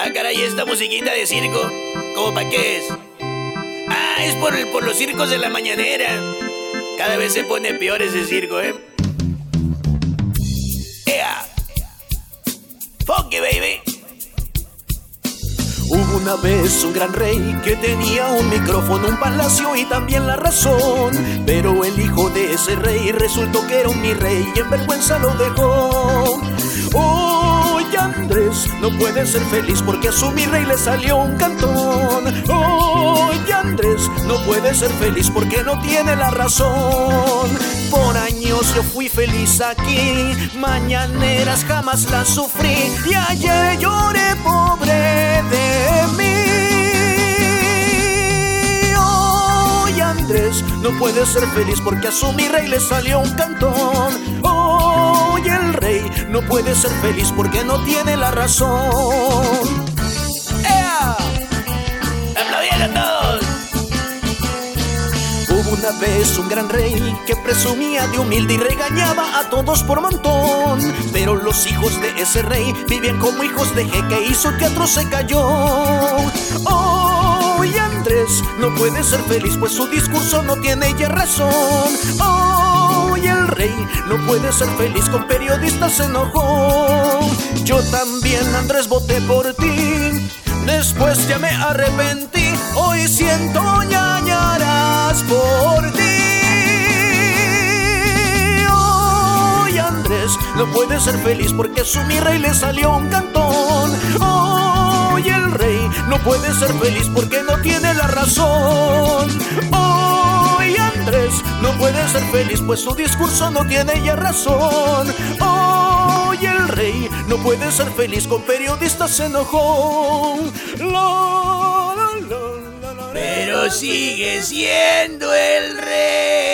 Ah, caray, esta musiquita de circo, ¿cómo pa' qué es? Ah, es por, por los circos de la mañanera. Cada vez se pone peor ese circo, ¿eh? ¡Ea! ¡Funky, baby! Hubo una vez un gran rey que tenía un micrófono, un palacio y también la razón. Pero el hijo de ese rey resultó que era un mi rey y en vergüenza lo dejó. Oye No puede ser feliz porque a su mi rey le salió un cantón. Oye Andrés, no puede ser feliz porque no tiene la razón. Por años yo fui feliz aquí, mañaneras jamás las sufrí y ayer lloré pobre de mí. Hoy Andrés no puede ser feliz porque a su mi rey le salió un cantón. Ser feliz porque no tiene la razón. Hubo una vez un gran rey que presumía de humilde y regañaba a todos por montón. Pero los hijos de ese rey vivían como hijos de jeque y su teatro se cayó. Hoy Andrés no puede ser feliz pues su discurso no tiene ya razón. Hoy no puede ser feliz con periodistas se enojó. Yo también Andrés voté por ti. Después ya me arrepentí, hoy siento ñañaras por ti. Hoy Andrés no puede ser feliz porque su mi rey le salió un cantón. Hoy el rey no puede ser feliz porque puede ser feliz pues su discurso no tiene ya razón. Hoy el rey no puede ser feliz con periodistas se enojó. La, la, la, la, la, Pero sigue siendo el rey.